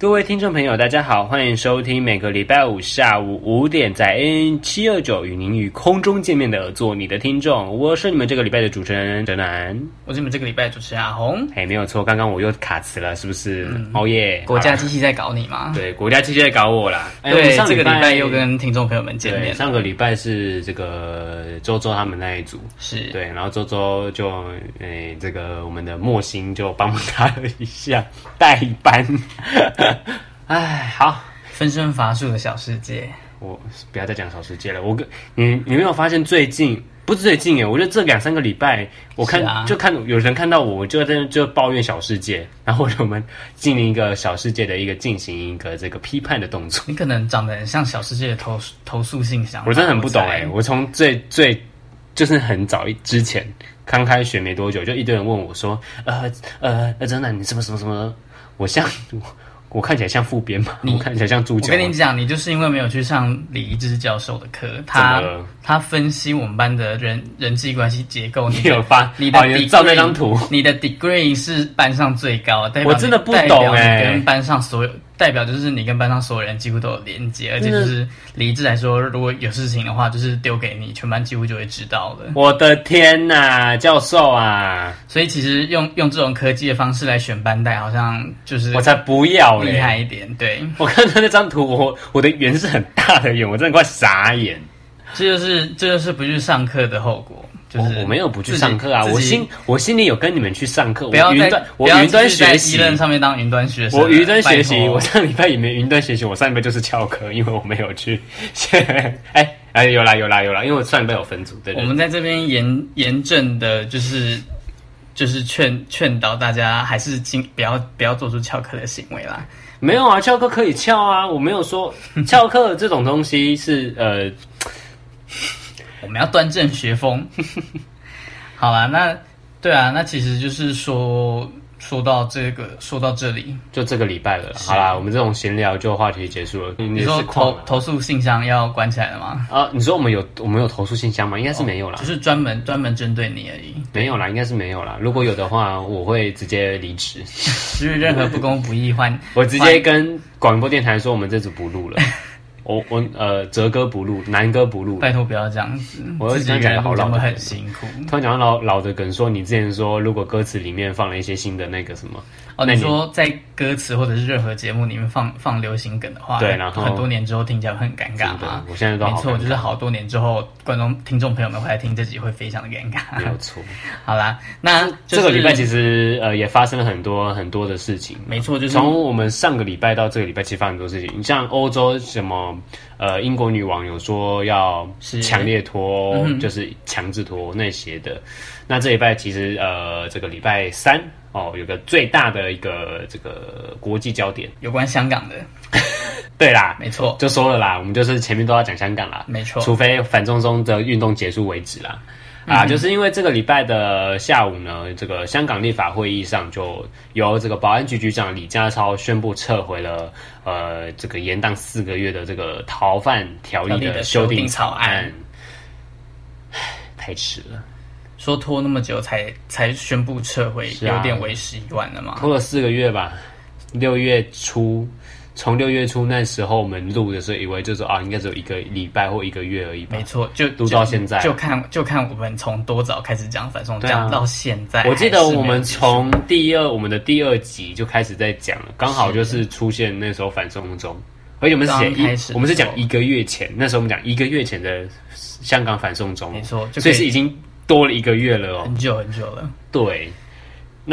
各位听众朋友，大家好，欢迎收听每个礼拜五下午五点在 AM 七二九与您与空中见面的做你的听众，我是你们这个礼拜的主持人哲南，我是你们这个礼拜的主持人阿红。哎，没有错，刚刚我又卡词了，是不是？哦耶！国家机器在搞你吗？对，国家机器在搞我啦。对，哎、上这个礼拜又跟听众朋友们见面。上个礼拜是这个周周他们那一组，是对，然后周周就诶、哎，这个我们的莫心就帮他了一下代班。哎，好，分身乏术的小世界，我不要再讲小世界了。我跟你，你没有发现最近不是最近哎？我觉得这两三个礼拜，我看、啊、就看有人看到我，就在就抱怨小世界，然后我们进行一个小世界的一个进行一个这个批判的动作。你可能长得很像小世界的投投诉信箱，我真的很不懂哎。我从最最就是很早之前刚开学没多久，就一堆人问我说：“呃呃，呃，真的你什么什么什么？”我像我看起来像副编吗？你看起来像助教。我跟你讲，你就是因为没有去上李一智教授的课，他他分析我们班的人人际关系结构。你 有发？你的 degree，你照那张图，你的 degree 是班上最高的。我真的不懂哎，跟班上所有。代表就是你跟班上所有人几乎都有连接，而且就是理智来说，如果有事情的话，就是丢给你，全班几乎就会知道了。我的天呐，教授啊！所以其实用用这种科技的方式来选班代，好像就是我才不要厉害一点。对，我看到那张图，我我的圆是很大的圆，我真的快傻眼。这就是这就是不去上课的后果。就是我，我没有不去上课啊，我心我心里有跟你们去上课。不要云端，我云端学习上面当云端学生。我云端学习，我上礼拜也没云端学习，我上礼拜就是翘课，因为我没有去。哎哎，有啦有啦有啦，因为我上礼拜有分组。对，我们在这边严严正的，就是就是劝劝导大家，还是尽不要不要做出翘课的行为啦。没有啊，翘课可以翘啊，我没有说翘课这种东西是呃。我们要端正学风。好啦，那对啊，那其实就是说，说到这个，说到这里，就这个礼拜了。好啦，我们这种闲聊就话题结束了。你说投投诉信箱要关起来了吗？啊，你说我们有我们有投诉信箱吗？应该是没有啦，就是专门专门针对你而已。没有啦，应该是没有啦。如果有的话，我会直接离职。就是任何不公不义，换 我直接跟广播电台说，我们这组不录了。我我呃，哲哥不录，南哥不录，拜托不要这样子。我自己感觉好老，很辛苦。突然讲到老老的梗，说你之前说，如果歌词里面放了一些新的那个什么。哦，你说在歌词或者是任何节目里面放放流行梗的话，对，然后很多年之后听起来会很尴尬吗？我现在都没错，就是好多年之后，观众听众朋友们回来听这集会非常的尴尬。没有错。好啦，那、就是、这个礼拜其实呃也发生了很多很多的事情。没错，就是从我们上个礼拜到这个礼拜，其实发生很多事情。你像欧洲什么呃英国女王有说要强烈脱，是就是强制脱那些的。那这礼拜其实呃这个礼拜三。哦，有个最大的一个这个国际焦点，有关香港的，对啦，没错，就说了啦，我们就是前面都要讲香港啦，没错，除非反中中的运动结束为止啦，嗯、啊，就是因为这个礼拜的下午呢，这个香港立法会议上就由这个保安局局长李家超宣布撤回了呃这个延宕四个月的这个逃犯条例的修订草案，唉，太迟了。说拖那么久才才宣布撤回，有点为时已晚了嘛？拖了四个月吧，六月初，从六月初那时候我们录的时候，以为就是啊，应该只有一个礼拜或一个月而已吧。没错，就录到现在，就，就看就看我们从多早开始讲反送中，讲到现在。我记得我们从第二我们的第二集就开始在讲了，刚好就是出现那时候反送中，而且我们是讲一，我们是讲一个月前，那时候我们讲一个月前的香港反送中，没错，所以是已经。多了一个月了哦，很久很久了。对，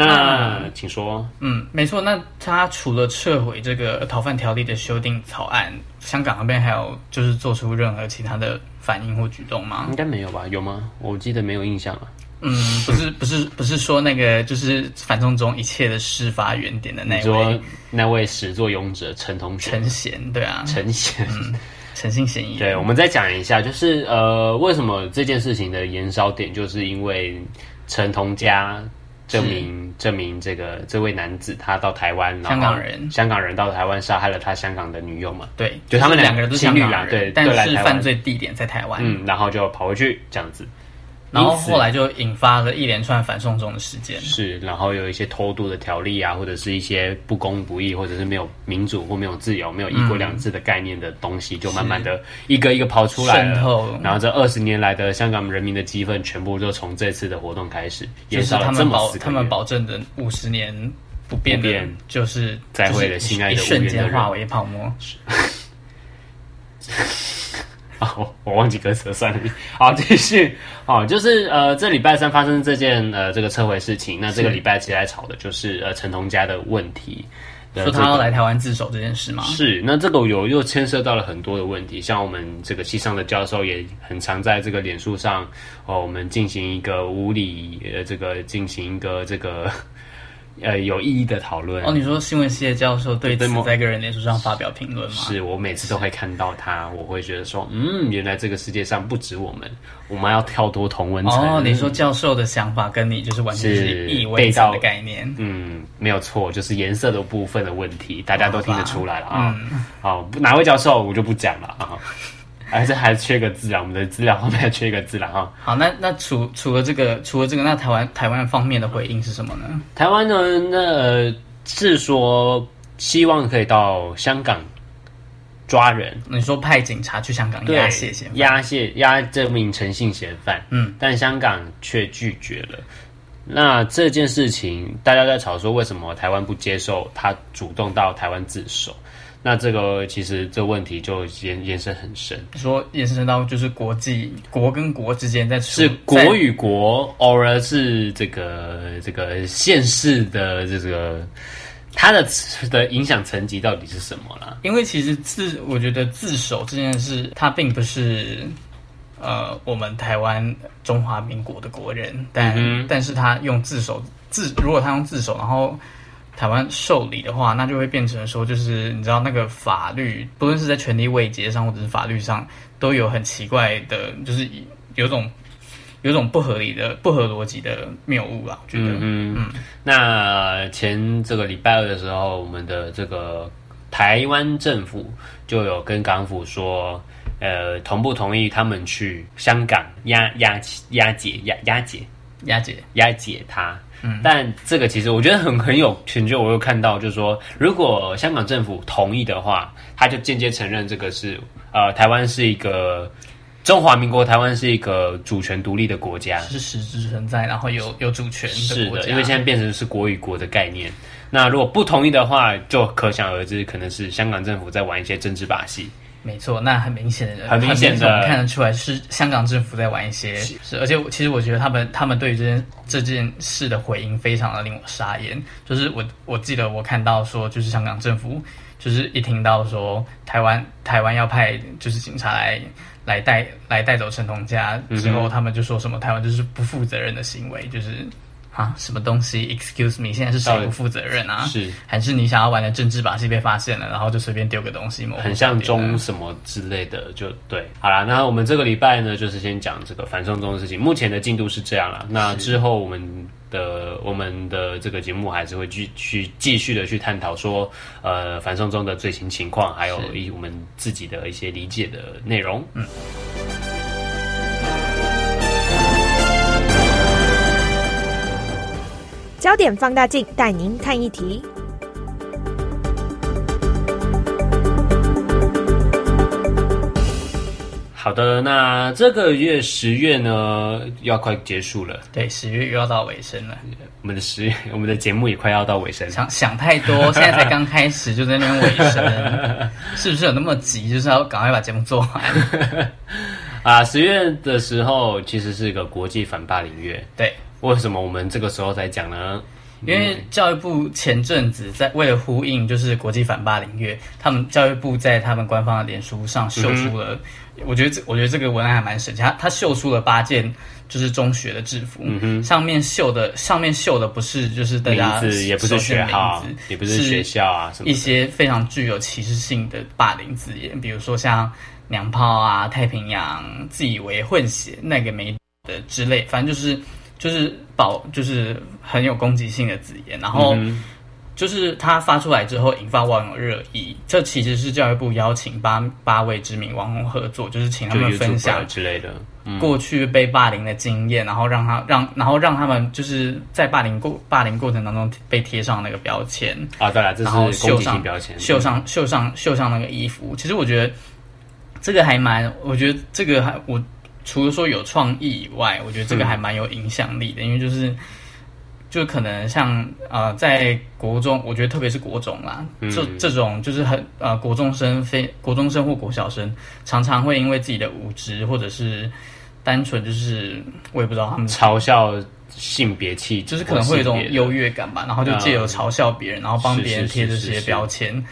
那，那请说。嗯，没错。那他除了撤回这个逃犯条例的修订草案，香港那边还有就是做出任何其他的反应或举动吗？应该没有吧？有吗？我记得没有印象了。嗯，不是，不是，不是说那个就是反送中一切的事发原点的那位，说那位始作俑者陈同学，陈贤，对啊，陈贤。嗯诚信嫌疑。对，我们再讲一下，就是呃，为什么这件事情的延烧点，就是因为陈同佳证明证明这个这位男子他到台湾，香港人，香港人到台湾杀害了他香港的女友嘛？对，就他们两个人都是香港人，对，但是犯罪地点在台湾，嗯，然后就跑回去这样子。然后后来就引发了一连串反送中的事件，是，然后有一些偷渡的条例啊，或者是一些不公不义，或者是没有民主或没有自由、没有一国两制的概念的东西，嗯、就慢慢的一个一个跑出来了。渗透。然后这二十年来的香港人民的激愤，全部就从这次的活动开始，就是他们保他们保证的五十年不变的，就是再会的心爱的一瞬间化为泡沫。啊，我我忘记歌词了，算了。好，继续。好，就是呃，这礼拜三发生这件呃这个撤回事情，那这个礼拜其实在吵的就是呃陈同佳的问题，说他要来台湾自首这件事吗？是。那这个有又牵涉到了很多的问题，像我们这个系上的教授也很常在这个脸书上哦，我们进行一个无理呃这个进行一个这个。呃，有意义的讨论哦。你说新闻系的教授对此在个人脸书上发表评论吗？是我每次都会看到他，我会觉得说，嗯，原来这个世界上不止我们，我们要跳脱同温层。哦，你说教授的想法跟你就是完全是异位的概念。嗯，没有错，就是颜色的部分的问题，大家都听得出来了啊。好，哪位教授我就不讲了啊。还是还缺个字啊，我们的资料后面还缺一个字了哈。好，那那除除了这个，除了这个，那台湾台湾方面的回应是什么呢？台湾呢，那、呃、是说希望可以到香港抓人。你说派警察去香港押解嫌犯，押解押这名诚信嫌犯，嗯，但香港却拒绝了。那这件事情大家在吵说，为什么台湾不接受他主动到台湾自首？那这个其实这个问题就延延伸很深，说延伸到就是国际国跟国之间在是国与国，偶尔是这个这个县市的这个它的的影响层级到底是什么了？因为其实自我觉得自首这件事，它并不是呃我们台湾中华民国的国人，但、嗯、但是他用自首自如果他用自首，然后。台湾受理的话，那就会变成说，就是你知道那个法律，不论是在权利位阶上，或者是法律上，都有很奇怪的，就是有种有种不合理的、不合逻辑的谬误啊。我觉得，嗯嗯。那前这个礼拜二的时候，我们的这个台湾政府就有跟港府说，呃，同不同意他们去香港押押押解押押解押解押解他。嗯，但这个其实我觉得很很有成就。我有看到，就是说，如果香港政府同意的话，他就间接承认这个是呃，台湾是一个中华民国，台湾是一个主权独立的国家，是实质存在，然后有有主权的国家。是的，因为现在变成是国与国的概念。那如果不同意的话，就可想而知，可能是香港政府在玩一些政治把戏。没错，那很明显的，很明显的看得出来是香港政府在玩一些，是，而且其实我觉得他们他们对于这件这件事的回应非常的令我傻眼。就是我我记得我看到说，就是香港政府就是一听到说台湾台湾要派就是警察来来带来带走陈同佳之后，嗯、他们就说什么台湾就是不负责任的行为，就是。啊，什么东西？Excuse me，现在是谁不负责任啊？是还是你想要玩的政治把戏被发现了，然后就随便丢个东西吗？很像中什么之类的，就对。好啦，那我们这个礼拜呢，就是先讲这个反送中的事情。目前的进度是这样啦。那之后我们的我们的这个节目还是会继续继续的去探讨说，呃，反送中的最新情况，还有一我们自己的一些理解的内容。嗯。焦点放大镜带您看一题。好的，那这个月十月呢，要快结束了。对，十月又要到尾声了。我们的十月，我们的节目也快要到尾声。想想太多，现在才刚开始就在那边尾声，是不是有那么急？就是要赶快把节目做完。啊，十月的时候其实是一个国际反霸凌月。对。为什么我们这个时候才讲呢？因为教育部前阵子在为了呼应就是国际反霸凌月，他们教育部在他们官方的脸书上秀出了，嗯、我觉得这我觉得这个文案还蛮神奇，他他秀出了八件就是中学的制服，上面绣的上面绣的不是就是大家名字，也不是学号，也不是学校啊，什么一些非常具有歧视性的霸凌字眼，比如说像娘炮啊、太平洋、自以为混血那个没的之类，反正就是。就是保就是很有攻击性的字眼，然后。嗯就是他发出来之后引发网友热议，这其实是教育部邀请八八位知名网红合作，就是请他们分享之类的过去被霸凌的经验，然后让他让然后让他们就是在霸凌过霸凌过程当中被贴上那个标签啊，对了，这是攻击性标签，绣上绣上绣上那个衣服。其实我觉得这个还蛮，我觉得这个还我除了说有创意以外，我觉得这个还蛮有影响力的，嗯、因为就是。就可能像呃，在国中，我觉得特别是国中啦，嗯、这这种就是很呃，国中生非国中生或国小生，常常会因为自己的无知或者是单纯就是我也不知道他们嘲笑性别气，就是可能会有一种优越感吧，然后就借由嘲笑别人，然后帮别人贴这些标签，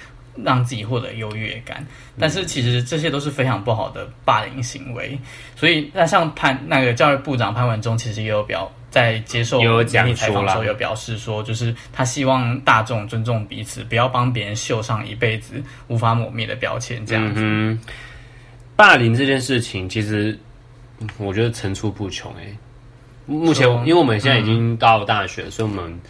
让自己获得优越感。但是其实这些都是非常不好的霸凌行为。所以那像潘那个教育部长潘文忠，其实也有表。在接受媒体采访的时候，有表示说，就是他希望大众尊重彼此，不要帮别人绣上一辈子无法抹灭的标签。这样子，嗯，霸凌这件事情，其实我觉得层出不穷。哎，目前因为我们现在已经到大学，嗯，所以我们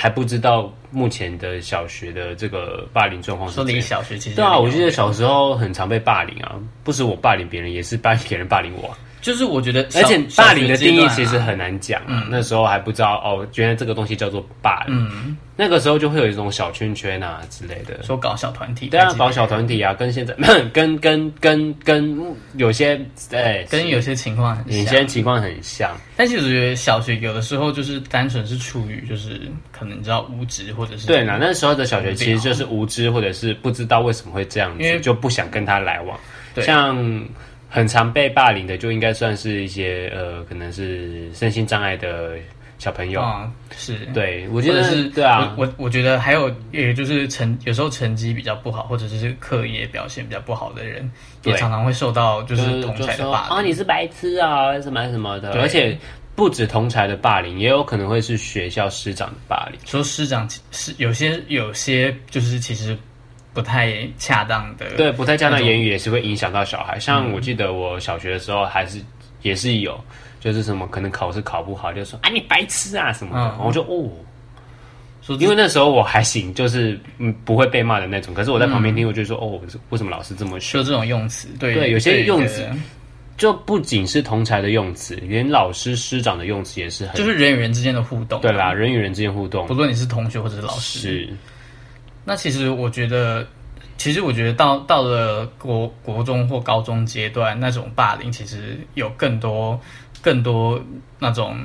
还不知道目前的小学的这个霸凌状况。说你小学其实对啊，我记得小时候很常被霸凌啊，不是我霸凌别人，也是霸 别人霸凌我。就是我觉得，而且霸凌的定义其实很难讲。嗯，那时候还不知道哦，原来这个东西叫做霸凌。嗯，那个时候就会有一种小圈圈啊之类的，说搞小团体，对啊，搞小团体啊，跟现在 跟跟跟跟有些哎，跟有些情况很像，有些情况很像。但其实我觉得小学有的时候就是单纯是出于就是可能你知道无知或者是对啦，那时候的小学其实就是无知或者是不知道为什么会这样子，就不想跟他来往。对，像。很常被霸凌的，就应该算是一些呃，可能是身心障碍的小朋友啊。是，对，我觉得是，对啊。我我觉得还有，也就是成有时候成绩比较不好，或者是课业表现比较不好的人，也常常会受到就是同才的霸凌。啊，你是白痴啊，什么什么的。而且不止同才的霸凌，也有可能会是学校师长的霸凌。说师长是有些有些就是其实。不太恰当的，对，不太恰当的言语也是会影响到小孩。像我记得我小学的时候，还是也是有，就是什么可能考试考不好，就说啊你白痴啊什么的。嗯、我就哦，说因为那时候我还行，就是嗯不会被骂的那种。可是我在旁边听，我就说、嗯、哦，为什么老师这么说？就这种用词，对对，有些用词就不仅是同才的用词，连老师师长的用词也是很，就是人与人之间的互动。对啦，人与人之间互动，不论你是同学或者是老师。是。那其实我觉得，其实我觉得到到了国国中或高中阶段，那种霸凌其实有更多更多那种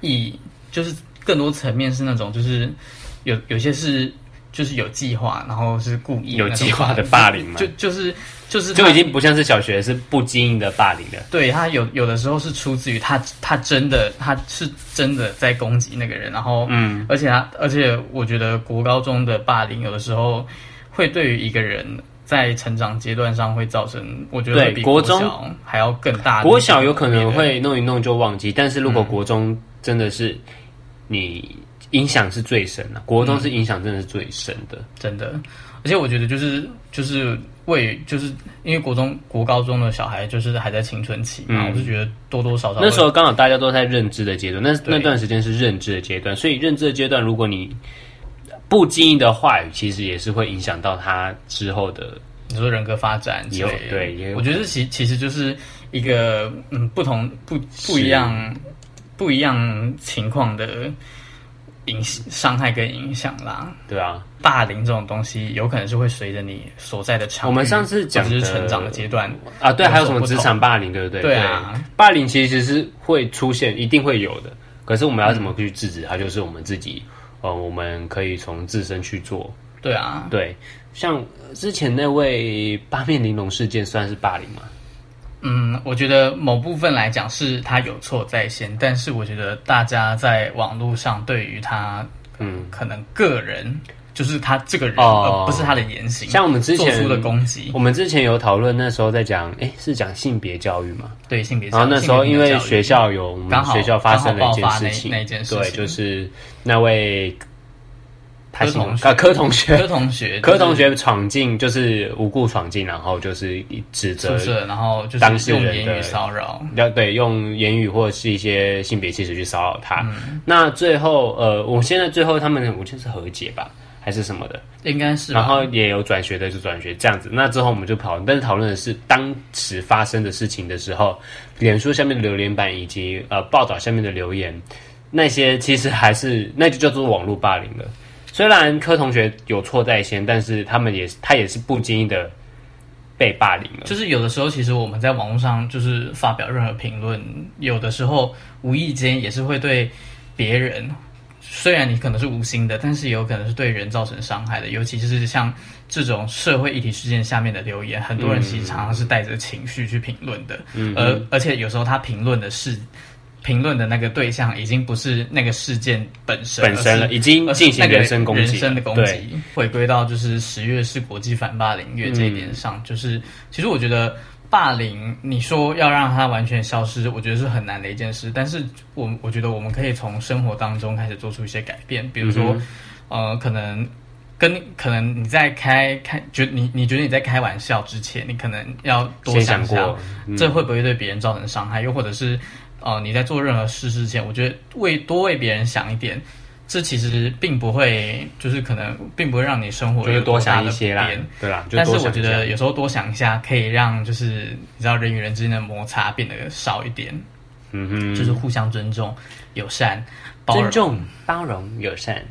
意义，就是更多层面是那种，就是有有些是就是有计划，然后是故意有计划的霸凌嘛，就就是就是就已经不像是小学是不经意的霸凌了。对，他有有的时候是出自于他他真的他是真的在攻击那个人，然后嗯，而且他而且我觉得国高中的霸凌有的时候会对于一个人在成长阶段上会造成，我觉得比国中还要更大。国小有可能会弄一弄就忘记，但是如果国中真的是你影响是最深的，国中是影响真的是最深的，嗯，真的。而且我觉得就是就是为就是因为国中国高中的小孩就是还在青春期嘛，嗯、我是觉得多多少少那时候刚好大家都在认知的阶段，那那段时间是认知的阶段，所以认知的阶段，如果你不经意的话语，其实也是会影响到他之后的你说人格发展。有对，也有我觉得其其实就是一个嗯不同不不一样不一样情况的。影伤害跟影响啦，对啊，霸凌这种东西有可能是会随着你所在的场，我们上次讲的是成长的阶段啊，对，还有什么职场霸凌，对不对？对霸凌其实是会出现，一定会有的。可是我们要怎么去制止它？就是我们自己，呃，我们可以从自身去做。对啊，对，像之前那位八面玲珑事件，算是霸凌吗？嗯，我觉得某部分来讲是他有错在先，但是我觉得大家在网络上对于他，嗯，可能个人就是他这个人，哦、而不是他的言行，像我们之前做出的攻击，我们之前有讨论，那时候在讲，哎，是讲性别教育吗？对，性别教育。然后那时候因为学校有我们学校发生了一件事情，那，那件事情，对，就是那位。他柯同学啊，柯同学，柯同学，柯 同学闯进就是无故闯进，然后就是指责，然后就是当事人用言语骚扰，要对用言语或者是一些性别气质去骚扰他。嗯、那最后呃，我现在最后他们我就是和解吧。还是什么的，应该是。然后也有转学的，就转学这样子。那之后我们就讨论，但是讨论的是当时发生的事情的时候，脸书下面的留言板以及呃报道下面的留言，那些其实还是那就叫做网络霸凌了。虽然柯同学有错在先，但是他们也他也是不经意的被霸凌了。就是有的时候，其实我们在网络上就是发表任何评论，有的时候无意间也是会对别人。虽然你可能是无心的，但是也有可能是对人造成伤害的。尤其是像这种社会议题事件下面的留言，很多人其实常常是带着情绪去评论的。嗯，而而且有时候他评论的是评论的那个对象，已经不是那个事件本身本身了，已经进行人身攻击。人身的攻击，回归到就是十月是国际反霸凌月这一点上，嗯、就是其实我觉得。霸凌，你说要让它完全消失，我觉得是很难的一件事。但是我我觉得我们可以从生活当中开始做出一些改变，比如说，嗯、呃，可能跟可能你在开开，觉你你觉得你在开玩笑之前，你可能要多想想，嗯、这会不会对别人造成伤害？又或者是，呃，你在做任何事之前，我觉得为多为别人想一点。这其实并不会，就是可能并不会让你生活有多想一些啦，对啦。但是我觉得有时候多想一下，可以让就是你知道人与人之间的摩擦变得少一点。嗯哼，就是互相尊重、友善、包容、尊重、包容、友善。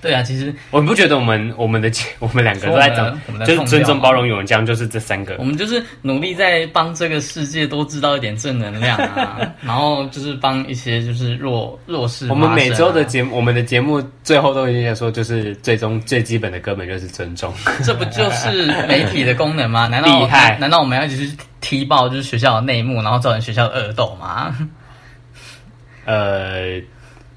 对啊，其实我不觉得我们我们的我们两个都在讲，就是尊重、包容、勇将，就是这三个。我们就是努力在帮这个世界多制造一点正能量啊，然后就是帮一些就是弱弱势、啊。我们每周的节目，我们的节目最后都一定要说，就是最终最基本的根本就是尊重。这不就是媒体的功能吗？难道？难道我们要一直去踢爆就是学校的内幕，然后造成学校的恶斗吗？呃。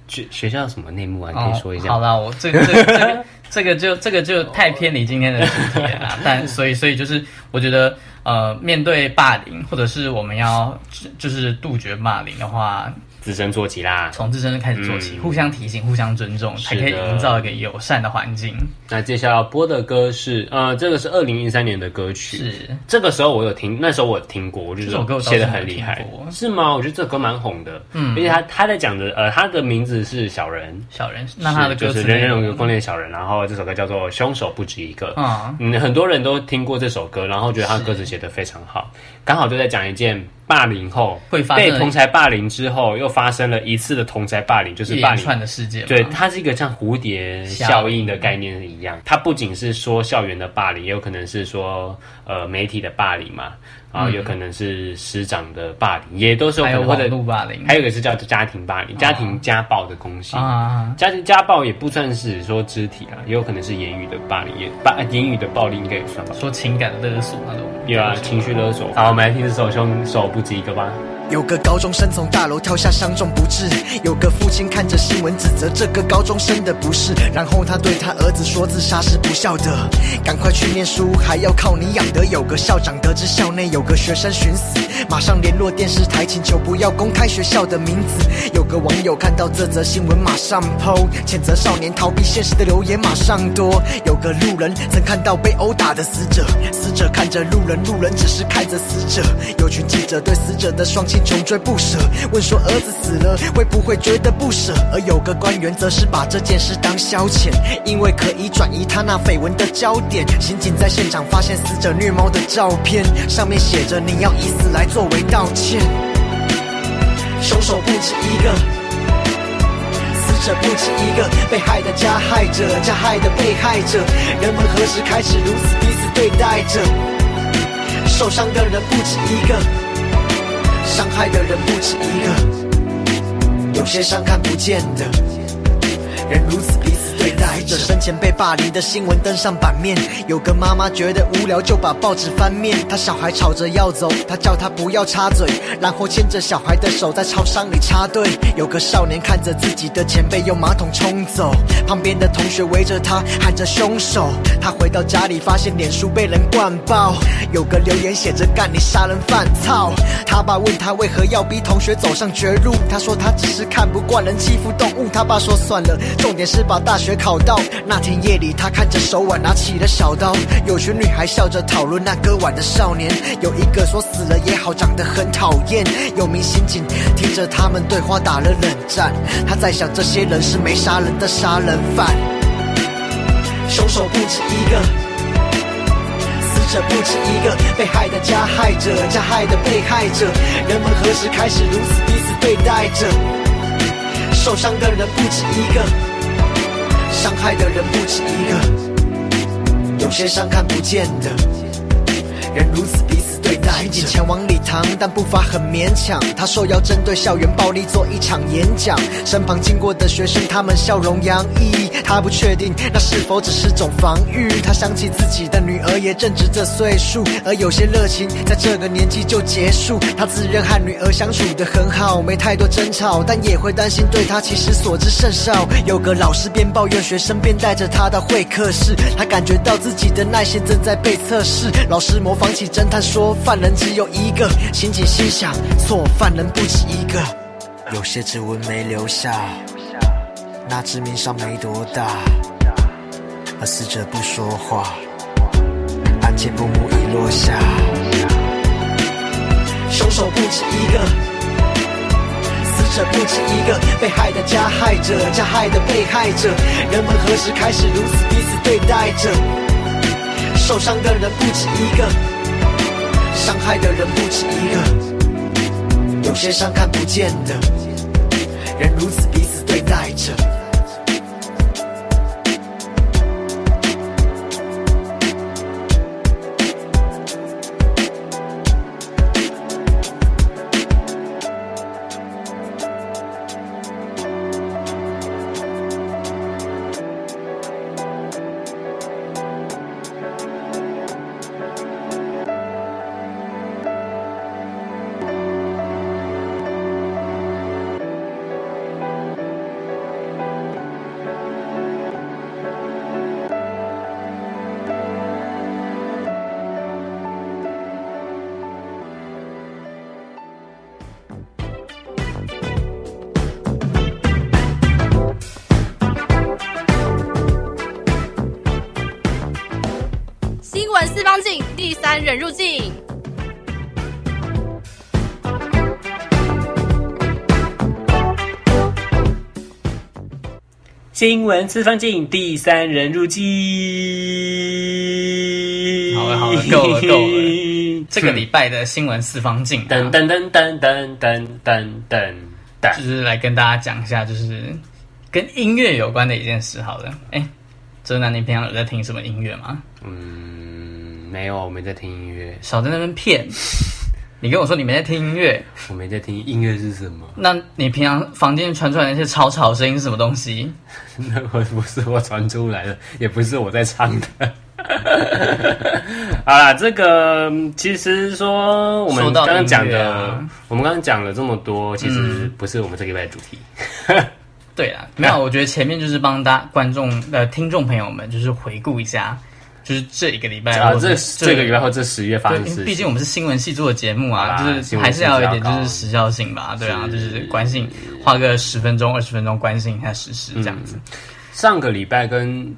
学学校什么内幕啊？你可以说一下。哦、好了，我这个这个、这个、这个就这个就太偏离今天的主题了。但所以所以就是，我觉得呃，面对霸凌，或者是我们要就是杜绝霸凌的话。自身做起啦，从自身开始做起，嗯、互相提醒，互相尊重，才可以营造一个友善的环境。那接下来要播的歌是，呃，这个是二零一三年的歌曲。是，这个时候我有听，那时候我听过，我觉得这首歌写的很厉害，是吗？我觉得这歌蛮红的，嗯，而且他他在讲的，呃，他的名字是小人，小人，那他的歌就是人人有个攻略小人，然后这首歌叫做凶手不止一个，嗯，嗯，很多人都听过这首歌，然后觉得他歌词写的非常好，刚好就在讲一件。霸凌后会被同才霸凌之后，又发生了一次的同才霸凌，就是霸凌串的事件。对，它是一个像蝴蝶效应的概念一样。它不仅是说校园的霸凌，也有可能是说呃媒体的霸凌嘛。然后有可能是师长的霸凌，也都是有可能或者霸凌，还有一个是叫家庭霸凌，家庭家暴的攻击啊。家庭家暴也不算是说肢体啊，也有可能是言语的霸凌，也霸言语的暴力应该也算吧。说情感勒索那种，有啊，情绪勒索。好，我们来听这首凶手不止一个吧。有个高中生从大楼跳下，伤重不治。有个父亲看着新闻，指责这个高中生的不是，然后他对他儿子说：“自杀是不孝的，赶快去念书，还要靠你养的。”有个校长得知校内有个学生寻死，马上联络电视台，请求不要公开学校的名字。有个网友看到这则新闻，马上 PO，谴责少年逃避现实的留言马上多。有个路人曾看到被殴打的死者，死者看着路人，路人只是看着死者。有群记者对死者的双亲。穷追不舍，问说儿子死了会不会觉得不舍？而有个官员则是把这件事当消遣，因为可以转移他那绯闻的焦点。刑警在现场发现死者虐猫的照片，上面写着你要以死来作为道歉。凶手不止一个，死者不止一个，被害的加害者，加害的被害者，人们何时开始如此彼此对待着？受伤的人不止一个。伤害的人不止一个，有些伤看不见的人如此彼此对待着。生前被霸凌的新闻登上版面，有个妈妈觉得无聊就把报纸翻面。她小孩吵着要走，她叫他不要插嘴，然后牵着小孩的手在超商里插队。有个少年看着自己的前辈用马桶冲走，旁边的同学围着他喊着凶手。他回到家里发现脸书被人灌爆，有个留言写着干你杀人犯操。他爸问他为何要逼同学走上绝路，他说他只是看不惯人欺负动物。他爸说算了，重点是把大学考到。那天夜里，他看着手腕，拿起了小刀。有群女孩笑着讨论那割腕的少年，有一个说死了也好，长得很讨厌。有名刑警听着他们对话，打了冷战。他在想，这些人是没杀人的杀人犯，凶手不止一个。这不止一个被害的加害者，加害的被害者，人们何时开始如此彼此对待着？受伤的人不止一个，伤害的人不止一个，有些伤看不见的，人如此彼此对待。刑警前往礼堂，但步伐很勉强。他说要针对校园暴力做一场演讲。身旁经过的学生，他们笑容洋溢。他不确定那是否只是种防御。他想起自己的女儿也正值这岁数，而有些热情在这个年纪就结束。他自认和女儿相处得很好，没太多争吵，但也会担心对他其实所知甚少。有个老师边抱怨学生，边带着他到会客室。他感觉到自己的耐心正在被测试。老师模仿起侦探说犯人只有一个，刑警心想：错，犯人不止一个。有些指纹没留下，那致命伤没多大，而死者不说话，案件布幕已落下。凶手不止一个，死者不止一个，被害的加害者，加害的被害者，人们何时开始如此彼此对待着？受伤的人不止一个。伤害的人不止一个，有些伤看不见的，人如此彼此对待着。第三人入境，新闻四方镜，第三人入境。好了好了，够了够了。这个礼拜的新闻四方镜，噔噔噔噔噔噔噔噔噔，就是来跟大家讲一下，就是跟音乐有关的一件事。好了，哎，哲男，你平常有在听什么音乐吗？嗯。没有，我没在听音乐。少在那边骗！你跟我说你没在听音乐，我没在听音乐是什么？那你平常房间传出来那些吵吵声音是什么东西？那我不是我传出来的，也不是我在唱的。好啦，这个其实说我们刚刚讲的，啊、我们刚刚讲了这么多，其实不是我们这个礼拜的主题。嗯、对啦，没有，我觉得前面就是帮大家观众呃听众朋友们就是回顾一下。就是这一个礼拜啊，这这个礼拜或这十月发生的事情。毕竟我们是新闻系做的节目啊，就是还是要有一点就是时效性吧，对啊，就是关心，花个十分钟二十分钟关心一下时事这样子。上个礼拜跟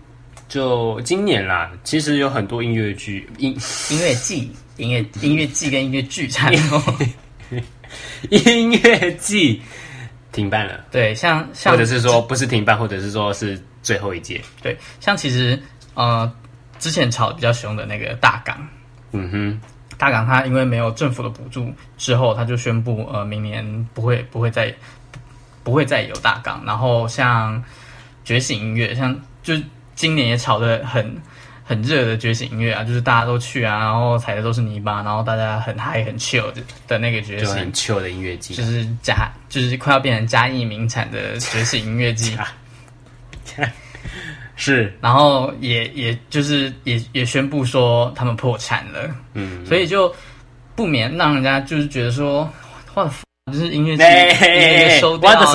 就今年啦，其实有很多音乐剧、音 音乐季、音乐音乐季跟音乐剧差不多，音乐季停办了。对，像像或者是说不是停办，或者是说是最后一届。对，像其实呃。之前吵得比较凶的那个大港，嗯哼，大港它因为没有政府的补助，之后它就宣布，呃，明年不会不会再不会再有大港。然后像觉醒音乐，像就今年也炒得很很热的觉醒音乐啊，就是大家都去啊，然后踩的都是泥巴，然后大家很嗨很 chill 的的那个觉醒，很 chill 的音乐季，就是嘉就是快要变成嘉义名产的 觉醒音乐季。是，然后也也就是也也宣布说他们破产了，嗯，所以就不免让人家就是觉得说，哇，就是音乐剧音乐收掉了，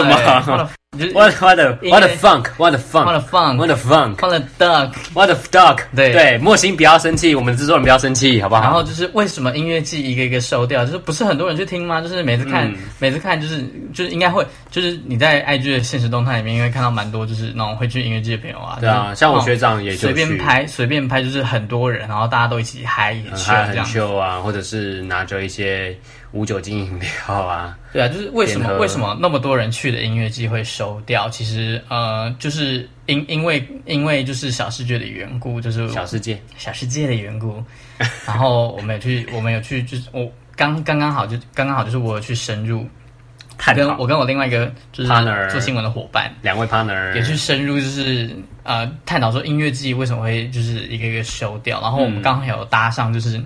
就是 What what the what the funk what the funk What the funk what the funk What the duck。what the duck 对对，莫心不要生气，我们制作人不要生气，好不好？然后就是为什么音乐季一个一个收掉，就是不是很多人去听吗？就是每次看，嗯每次看就是就是应该会，就是你在 IG 的现实动态里面，应该看到蛮多就是那种会去音乐季的朋友啊。对啊，就是像我学长也就随便拍随便拍，就是很多人，然后大家都一起嗨一起很这啊，或者是拿着一些无酒精饮料啊，对啊，就是为什么为什么那么多人去的音乐季会收掉？其实呃，就是因因为因为就是小世界的缘故，就是小世界。小世界的缘故，然后我们有去，我们有去，就是我刚刚刚好就刚刚好就是我有去深入，跟我跟我另外一个就是做新闻的伙伴两位 partner 也去深入，就是呃探讨说音乐季为什么会就是一个一个收掉，然后我们刚好有搭上就是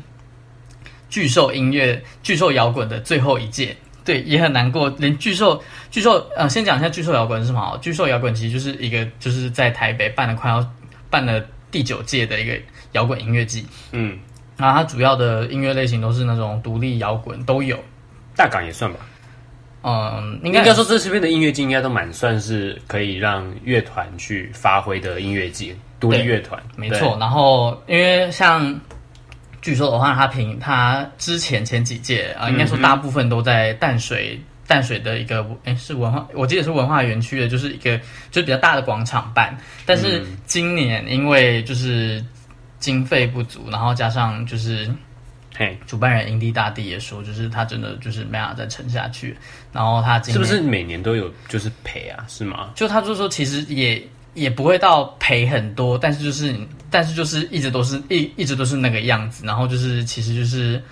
巨兽音乐、巨兽摇滚的最后一届。对，也很难过，连巨兽巨兽呃，先讲一下巨兽摇滚是什么好？巨兽摇滚其实就是一个就是在台北办了快要办了第九届的一个摇滚音乐季。嗯，然后它主要的音乐类型都是那种独立摇滚都有，大港也算吧。嗯，应该应该说这这边的音乐季应该都蛮算是可以让乐团去发挥的音乐季，独立乐团没错。然后因为像据说的话，他平他之前前几届啊、呃，应该说大部分都在淡水、嗯、淡水的一个诶是文化，我记得是文化园区的，就是一个就是比较大的广场办。但是今年因为就是经费不足，然后加上就是。嘿，主办人营地大帝也说，就是他真的就是没办法再撑下去。然后他今年是不是每年都有就是赔啊？是吗？就他就说，其实也也不会到赔很多，但是就是但是就是一直都是一一直都是那个样子。然后就是其实就是。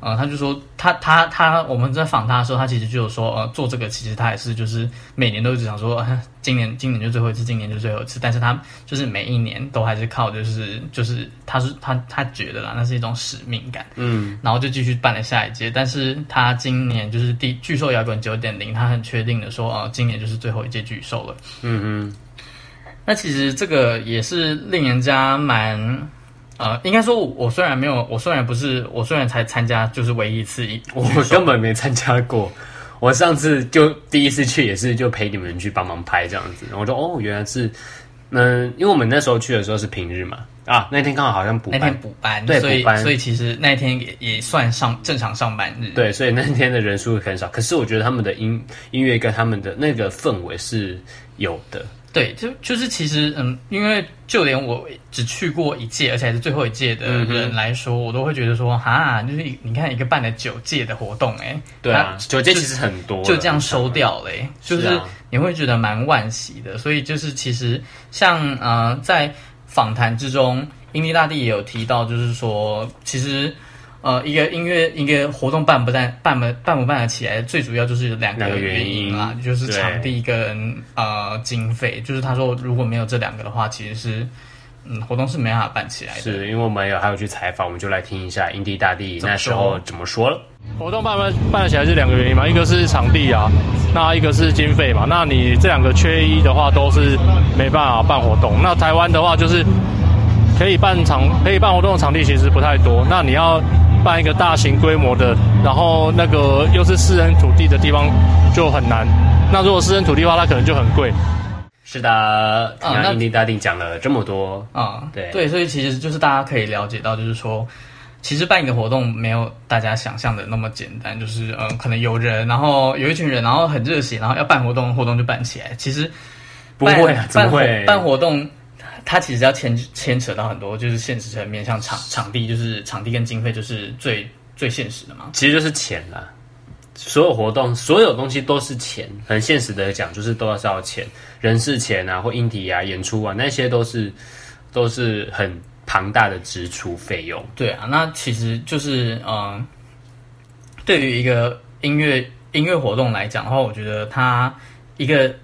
呃，他就说他他他，我们在访他的时候，他其实就有说，呃，做这个其实他也是就是每年都只想说，呃，今年今年就最后一次，今年就最后一次，但是他就是每一年都还是靠就是就是他是他他觉得啦，那是一种使命感，嗯，然后就继续办了下一届，但是他今年就是第巨兽摇滚九点零，他很确定的说，呃，今年就是最后一届巨兽了，嗯哼，那其实这个也是令人家蛮。呃，应该说，我虽然没有，我虽然不是，我虽然才参加，就是唯一一次一，我根本没参加过。我上次就第一次去，也是就陪你们去帮忙拍这样子。然后我说，哦，原来是，嗯，因为我们那时候去的时候是平日嘛，啊，那天刚好好像补班，那天补班，对，所以补班，所以其实那一天也也算上正常上班日，对，所以那天的人数很少。可是我觉得他们的音音乐跟他们的那个氛围是有的。对，就就是其实，嗯，因为就连我只去过一届，而且还是最后一届的人来说，嗯、我都会觉得说，哈，就是你看一个办了九届的活动，哎，对啊，九届其实很多，就这样收掉了，哎，就是你会觉得蛮惋惜的。所以就是其实像呃，在访谈之中，英利大帝也有提到，就是说其实。呃，一个音乐一个活动办不办办不办不办得起来，最主要就是两个原因啦，因就是场地跟呃经费。就是他说如果没有这两个的话，其实是嗯活动是没办法办起来的。是因为我们有还有去采访，我们就来听一下印地大帝那时候怎么说了。活动办不办得起来是两个原因嘛，一个是场地啊，那一个是经费嘛。那你这两个缺一的话，都是没办法办活动。那台湾的话，就是可以办场可以办活动的场地其实不太多。那你要。办一个大型规模的，然后那个又是私人土地的地方就很难。那如果私人土地的话，它可能就很贵。是的，听到英地大定讲了这么多啊、嗯，对对，所以其实就是大家可以了解到，就是说，其实办一个活动没有大家想象的那么简单。就是嗯，可能有人，然后有一群人，然后很热血，然后要办活动，活动就办起来。其实不会啊，怎么会？办活动。它其实要牵牵扯到很多，就是现实层面，像场场地，就是场地跟经费，就是最最现实的嘛。其实就是钱啦，所有活动，所有东西都是钱。很现实的讲，就是都要是要钱，人事钱啊，或硬体啊、演出啊，那些都是都是很庞大的支出费用。对啊，那其实就是嗯、呃，对于一个音乐音乐活动来讲的话，我觉得它一个。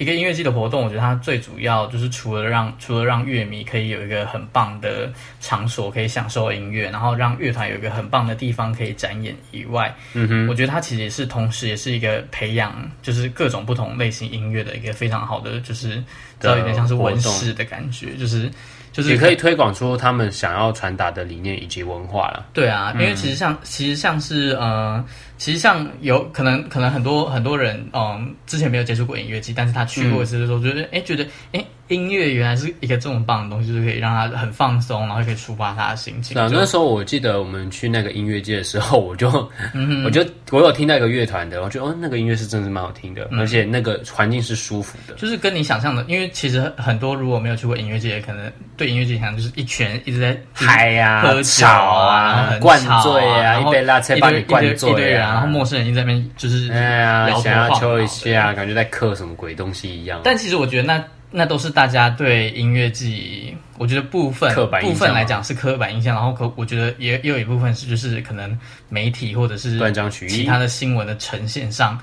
一个音乐季的活动，我觉得它最主要就是除了让除了让乐迷可以有一个很棒的场所可以享受音乐，然后让乐团有一个很棒的地方可以展演以外，嗯哼，我觉得它其实也是同时也是一个培养就是各种不同类型音乐的一个非常好的，就是知道有点像是温室的感觉，就是就是也可以推广出他们想要传达的理念以及文化了。对啊，因为其实像、嗯、其实像是呃。其实像有可能，可能很多很多人，嗯，之前没有接触过音乐季，但是他去过一次的时候，觉得，哎，觉得，哎，音乐原来是一个这么棒的东西，就是可以让他很放松，然后可以抒发他的心情。啊，那时候我记得我们去那个音乐季的时候，我就，嗯、我就我有听到一个乐团的，我觉得哦，那个音乐是真的是蛮好听的，嗯、而且那个环境是舒服的，就是跟你想象的，因为其实很多如果没有去过音乐节，可能对音乐节想象就是一群一直在嗨呀、喝酒啊、灌醉啊，一杯拉车把你灌醉啊，然后陌生人一直在那边就是哎呀，想要抽一下，感觉在刻什么鬼东西一样。但其实我觉得那那都是大家对音乐季，我觉得部分部分来讲是刻板印象，然后可我觉得也也有一部分是就是可能媒体或者是断章取义其他的新闻的呈现上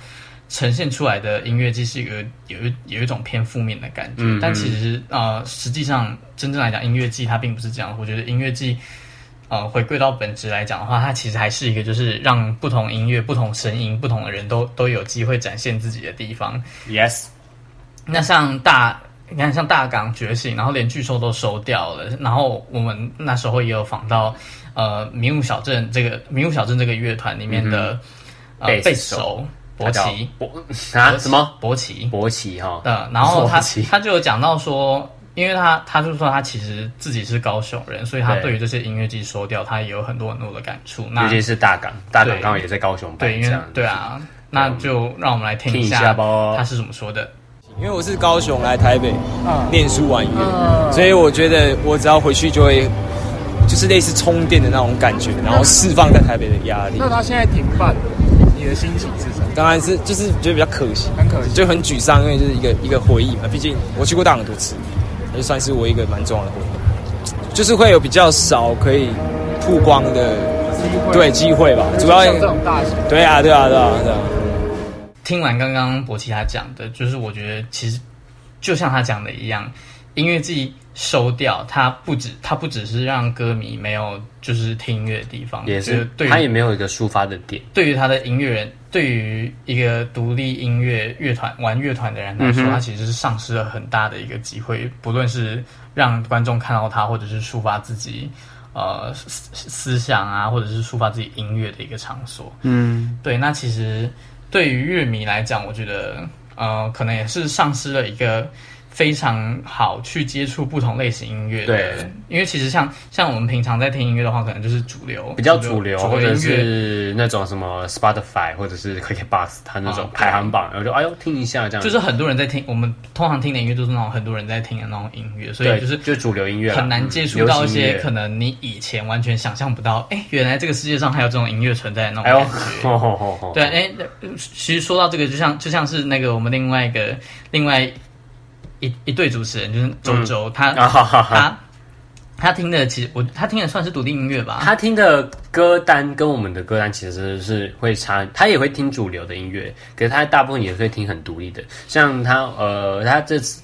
呈现出来的音乐季是一个有一有一种偏负面的感觉。嗯嗯，但其实呃实际上真正来讲音乐季它并不是这样，我觉得音乐季。呃，回归到本质来讲的话，它其实还是一个，就是让不同音乐、不同声音、不同的人都都有机会展现自己的地方。Yes，那像大，你看像大港觉醒，然后连巨兽都收掉了，然后我们那时候也有访到，呃，迷雾小镇这个迷雾小镇这个乐团里面的、嗯、呃贝斯手。博奇。博啊什么？博奇。博奇哈，嗯，然后他 他就有讲到说。因为他，他就说他其实自己是高雄人，所以他对于这些音乐季收掉，他也有很多很多的感触。那尤其是大港，大港刚好也在高雄办，对，因为对啊，那就让我们来听一下他是怎么说的。因为我是高雄来台北念书玩音乐，所以我觉得我只要回去就会就是类似充电的那种感觉，然后释放在台北的压力。那他现在停办，你的心情是什么？当然是就是觉得比较可惜，很可惜，就很沮丧，因为就是一个一个回忆嘛。毕竟我去过大港多次。就算是我一个蛮重要的回忆，就是会有比较少可以曝光的机会，对机会吧，主要这种大型，对啊，对啊，对啊，对啊。听完刚刚博奇他讲的，就是我觉得其实就像他讲的一样，音乐季收掉，它不止它不只是让歌迷没有就是听音乐的地方，也是对他也没有一个抒发的点，对于他的音乐人。对于一个独立音乐乐团玩乐团的人来说，他其实是丧失了很大的一个机会，不论是让观众看到他，或者是抒发自己呃思思想啊，或者是抒发自己音乐的一个场所。嗯，对。那其实对于乐迷来讲，我觉得呃，可能也是丧失了一个。非常好去接触不同类型音乐的，对，因为其实像像我们平常在听音乐的话，可能就是主流，比较主流，主流或者是那种什么 Spotify 或者是 k k b o s 它那种排行榜，啊、然后就哎呦听一下这样，就是很多人在听。我们通常听的音乐都是那种很多人在听的那种音乐，所以就是就主流音乐很难接触到一些可能你以前完全想象不到，哎，原来这个世界上还有这种音乐存在的那种感觉。哎、对，哎，其实说到这个，就像就像是那个我们另外一个另外。一一对主持人就是周周，嗯、他、他他听的其实我他听的算是独立音乐吧。他听的歌单跟我们的歌单其实是会差，他也会听主流的音乐，可是他大部分也会听很独立的。像他呃，他这次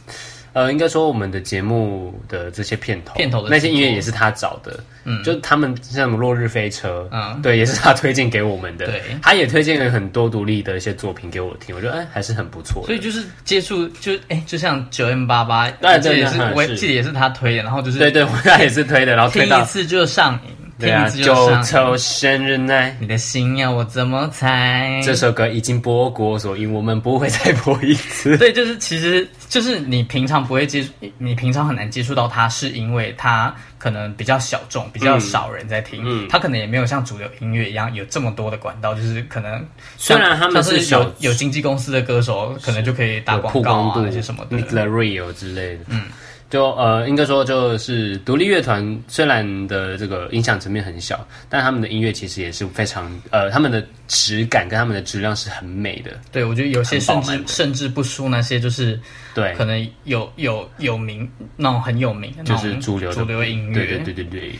呃，应该说我们的节目的这些片头，片头的那些音乐也是他找的。嗯，就他们像什么落日飞车，嗯，对，也是他推荐给我们的。对，他也推荐了很多独立的一些作品给我听，我觉得哎还是很不错。所以就是接触，就哎，就像九 M 八八，对对也是，我记得也是他推的，然后就是对对，他也是推的，然后推一次就上瘾，对啊，九州生日奶，你的心要我怎么猜？这首歌已经播过，所以我们不会再播一次。对，就是其实就是你平常不会接触，你平常很难接触到它，是因为它。可能比较小众，比较少人在听，嗯，它可能也没有像主流音乐一样有这么多的管道，就是可能虽然他们是有有经纪公司的歌手，可能就可以打广告啊那些什么的，The Real 之类的，嗯。就呃，应该说就是独立乐团，虽然的这个影响层面很小，但他们的音乐其实也是非常呃，他们的质感跟他们的质量是很美的。对，我觉得有些甚至甚至不输那些就是对，可能有有有名那种很有名的就是主流主流音乐，对对对对对。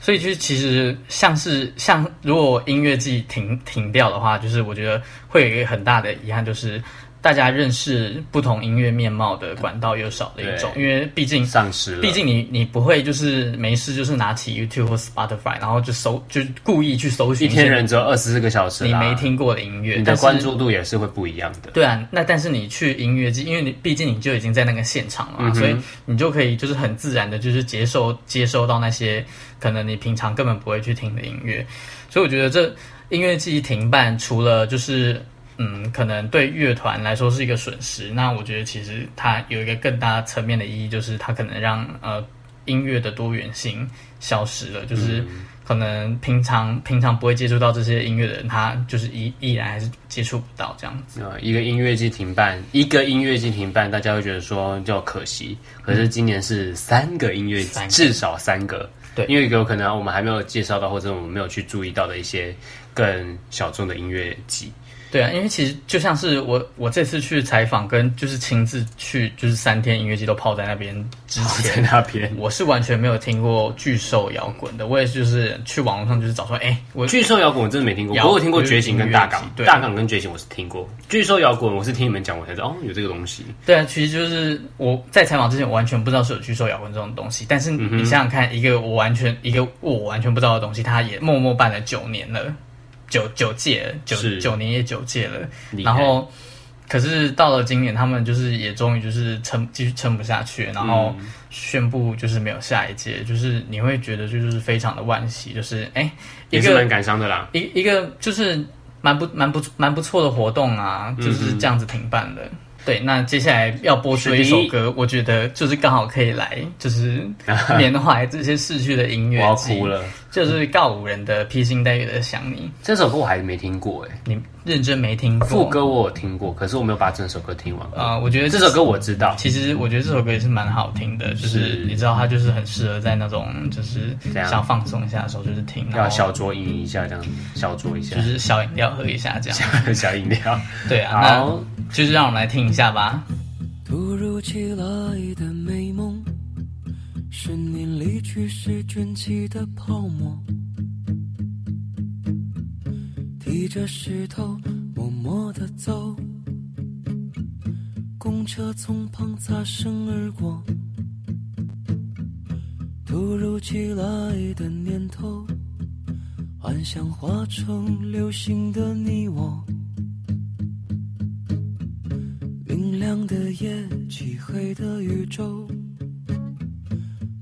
所以就是其实像是像如果音乐季停停掉的话，就是我觉得会有一个很大的遗憾，就是。大家认识不同音乐面貌的管道又少了一种，因为毕竟丧失了，毕竟你你不会就是没事就是拿起 YouTube 或 Spotify，然后就搜就故意去搜寻一天人只有二十四个小时，你没听过的音乐，你的关注度也是会不一样的。对啊，那但是你去音乐季，因为你毕竟你就已经在那个现场了所以你就可以就是很自然的，就是接受接收到那些可能你平常根本不会去听的音乐，所以我觉得这音乐季停办，除了就是。嗯，可能对乐团来说是一个损失。那我觉得其实它有一个更大层面的意义，就是它可能让呃音乐的多元性消失了。就是可能平常平常不会接触到这些音乐的人，他就是依依然还是接触不到这样子。呃，一个音乐季停办，一个音乐季停办，大家会觉得说就可惜。可是今年是三个音乐季，嗯，至少三个。对，因为有可能我们还没有介绍到，或者我们没有去注意到的一些更小众的音乐季。对啊，因为其实就像是我，我这次去采访跟就是亲自去，就是三天音乐季都泡在那边之前，在那边 我是完全没有听过巨兽摇滚的。我也就是去网络上就是找说，哎，我巨兽摇滚我真的没听过，我有听过觉醒跟大港，大港跟觉醒我是听过，巨兽摇滚我是听你们讲我才知道哦，有这个东西。对啊，其实就是我在采访之前我完全不知道是有巨兽摇滚这种东西，但是你想想看，一个我完全一个我完全不知道的东西，它也默默办了九年了。九九届，九九年也九届了，然后，可是到了今年，他们就是也终于就是撑继续撑不下去，然后宣布就是没有下一届，就是你会觉得就是非常的惋惜，就是哎，也是蛮感伤的啦，一一个就是蛮不蛮不蛮不错的活动啊，就是这样子停办的。对，那接下来要播出的一首歌，我觉得就是刚好可以来，就是缅怀这些逝去的音乐。我要哭了，就是告五人的披星戴月的想你。这首歌我还是没听过哎，你认真没听过？副歌我有听过，可是我没有把整首歌听完。啊、呃，我觉得这首歌我知道。其实我觉得这首歌也是蛮好听的，就是你知道它就是很适合在那种就是想放松一下的时候，就是听。要小酌饮一下这样，小酌一下，就是小饮料喝一下这样。小饮料，对啊，好，就是让我们来听一下吧。突如其来的美梦，是你离去时卷起的泡沫，提着石头默默的走，公车从旁擦身而过。突如其来的念头，幻想化成流星的你我。明亮的夜，漆黑的宇宙，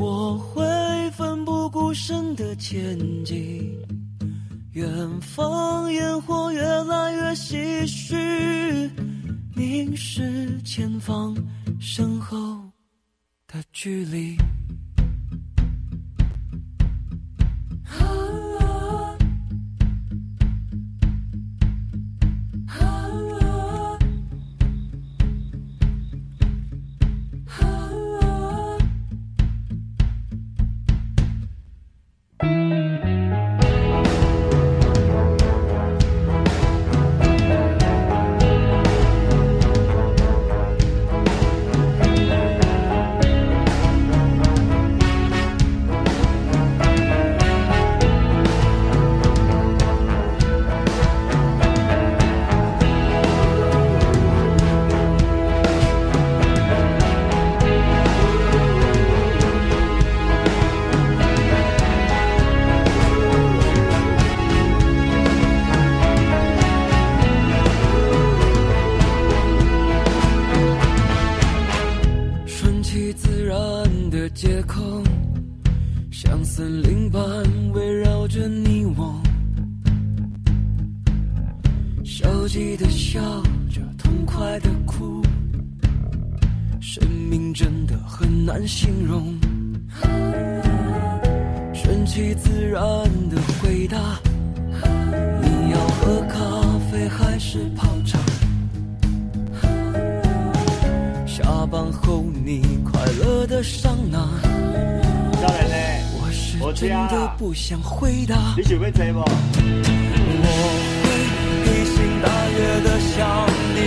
我会奋不顾身的前进。远方烟火越来越唏嘘，凝视前方身后的距离。乐的桑拿。我是真的不想回答。你想要坐吗？我会披星戴月的想你，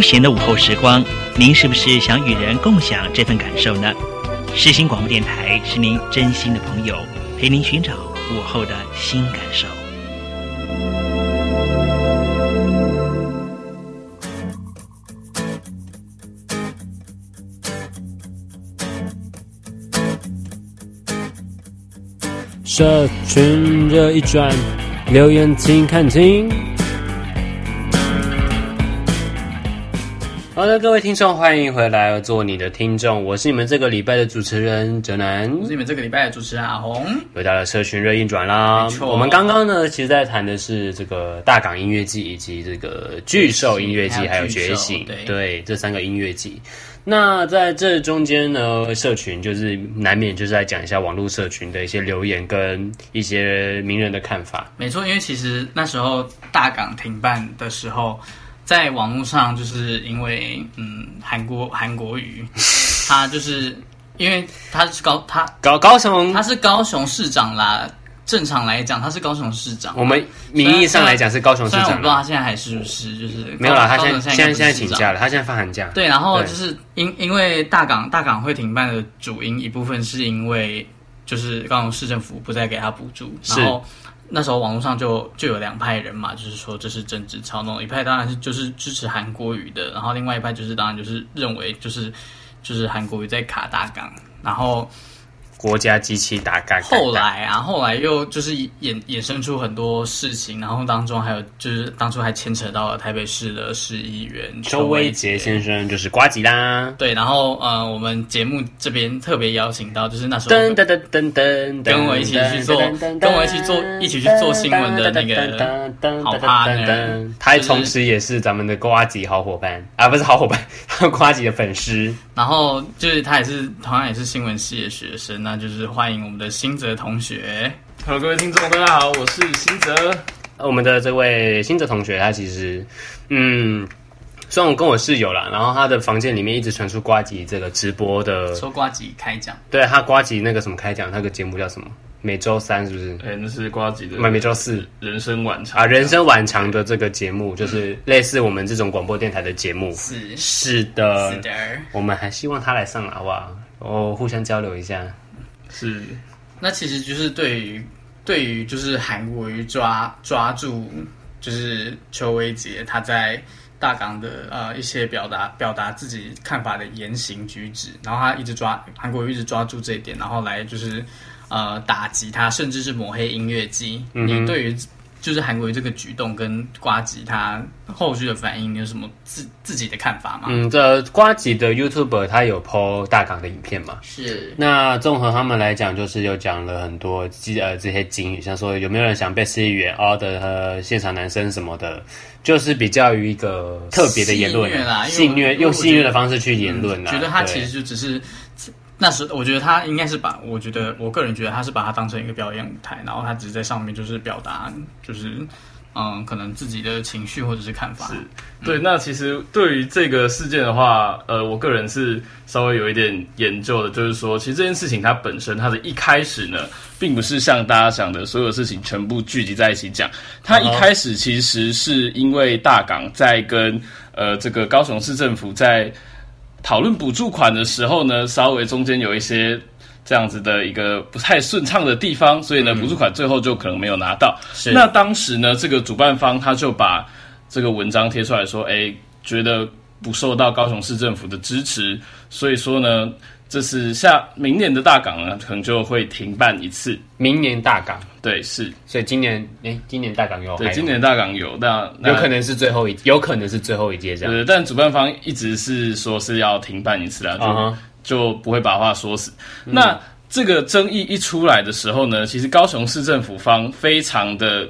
悠闲的午后时光，您是不是想与人共享这份感受呢？世新广播电台是您真心的朋友，陪您寻找午后的新感受。社群热一转，留言请看清。好的，各位听众，欢迎回来做你的听众，我是你们这个礼拜的主持人哲南，我是你们这个礼拜的主持人阿红，回到了社群热映转啦。没错，我们刚刚呢，其实在谈的是这个大港音乐季以及这个巨兽音乐季，还有觉醒，对，对这三个音乐季。那在这中间呢，社群就是难免就是在讲一下网络社群的一些留言跟一些名人的看法。没错，因为其实那时候大港停办的时候。在网络上，就是因为嗯，韩国韩国瑜，他就是因为他是高他高高雄，他是高雄市长啦。正常来讲，他是高雄市长。我们名义上来讲是高雄市长。我不知道他现在还是不是，就是没有啦。他现在现在现在请假了，他现在放寒假。对，然后就是因因为大港大港会停办的主因一部分是因为就是高雄市政府不再给他补助，然后。那时候网络上就就有两派人嘛，就是说这是政治操弄，一派当然是就是支持韩国语的，然后另外一派就是当然就是认为就是就是韩国语在卡大纲，然后。国家机器打干。后来啊，后来又就是衍衍生出很多事情，然后当中还有就是当初还牵扯到了台北市的市议员周威杰先生，就是瓜吉啦。对，然后呃，我们节目这边特别邀请到，就是那时候噔噔噔噔噔，跟我一起去做，跟我一起做，一起去做新闻的那个好 partner，他同时也是咱们的瓜吉好伙伴啊，不是好伙伴，他瓜吉的粉丝。然后就是他也是同样也是新闻系的学生。那就是欢迎我们的新泽同学。Hello，各位听众，大家好，我是新泽。我们的这位新泽同学，他其实，嗯，虽然我跟我室友啦，然后他的房间里面一直传出瓜吉这个直播的，说瓜吉开讲，对他瓜吉那个什么开讲，那个节目叫什么？每周三是不是？哎、欸，那是瓜吉的。每每周四，人生晚长啊，人生晚长的这个节目，就是类似我们这种广播电台的节目。是是的，是的。我们还希望他来上来，好不好？哦，互相交流一下。是。那其实就是对于对于就是韩国瑜抓抓住就是邱威杰他在大港的呃一些表达表达自己看法的言行举止，然后他一直抓韩国瑜一直抓住这一点，然后来就是。呃，打击他，甚至是抹黑音乐祭。嗯、你对于就是韩国瑜这个举动跟瓜吉他后续的反应，你有什么自自己的看法吗？嗯，这瓜吉的 YouTuber 他有 po 大港的影片嘛？是。那综合他们来讲，就是有讲了很多呃这些警语，像说有没有人想被市议员凹的和现场男生什么的，就是比较于一个特别的言论啦，戏虐用戏虐的方式去言论啦、嗯。觉得他其实就只是。那时我觉得他应该是把，我觉得我个人觉得他是把它当成一个表演舞台，然后他只是在上面就是表达，就是嗯，可能自己的情绪或者是看法。是，对。那其实对于这个事件的话，呃，我个人是稍微有一点研究的，就是说，其实这件事情它本身它的一开始呢，并不是像大家想的所有事情全部聚集在一起讲，它一开始其实是因为大港在跟呃这个高雄市政府在。讨论补助款的时候呢，稍微中间有一些这样子的一个不太顺畅的地方，所以呢，补助款最后就可能没有拿到。是。那当时呢，这个主办方他就把这个文章贴出来说，哎，觉得不受到高雄市政府的支持，所以说呢，这是下明年的大港呢，可能就会停办一次。明年大港。对，是，所以今年，哎，今年大港有，对，今年大港有，那，那有可能是最后一，有可能是最后一届这样。对，但主办方一直是说是要停办一次啦，就、uh -huh. 就不会把话说死。嗯、那这个争议一出来的时候呢，其实高雄市政府方非常的，